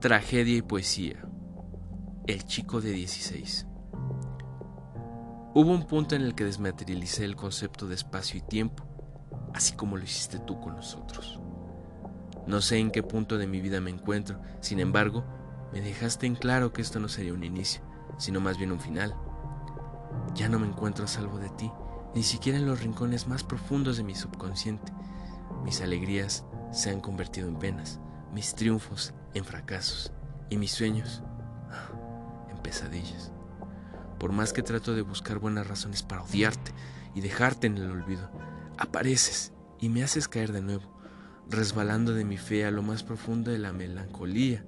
Tragedia y poesía. El chico de 16. Hubo un punto en el que desmaterialicé el concepto de espacio y tiempo, así como lo hiciste tú con nosotros. No sé en qué punto de mi vida me encuentro, sin embargo, me dejaste en claro que esto no sería un inicio, sino más bien un final. Ya no me encuentro a salvo de ti, ni siquiera en los rincones más profundos de mi subconsciente. Mis alegrías se han convertido en penas mis triunfos en fracasos y mis sueños en pesadillas. Por más que trato de buscar buenas razones para odiarte y dejarte en el olvido, apareces y me haces caer de nuevo, resbalando de mi fe a lo más profundo de la melancolía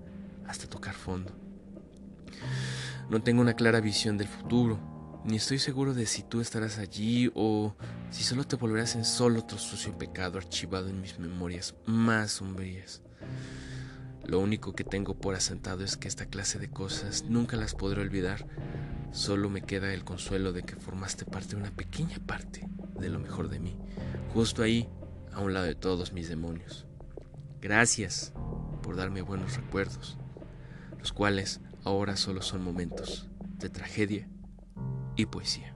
hasta tocar fondo. No tengo una clara visión del futuro, ni estoy seguro de si tú estarás allí o si solo te volverás en solo otro sucio pecado archivado en mis memorias más sombrías. Lo único que tengo por asentado es que esta clase de cosas nunca las podré olvidar. Solo me queda el consuelo de que formaste parte de una pequeña parte de lo mejor de mí, justo ahí, a un lado de todos mis demonios. Gracias por darme buenos recuerdos, los cuales ahora solo son momentos de tragedia y poesía.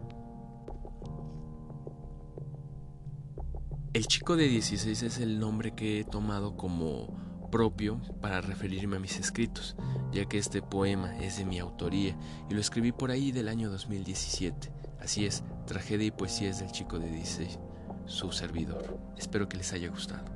El chico de 16 es el nombre que he tomado como propio para referirme a mis escritos, ya que este poema es de mi autoría y lo escribí por ahí del año 2017. Así es, tragedia y poesía es del chico de 16, su servidor. Espero que les haya gustado.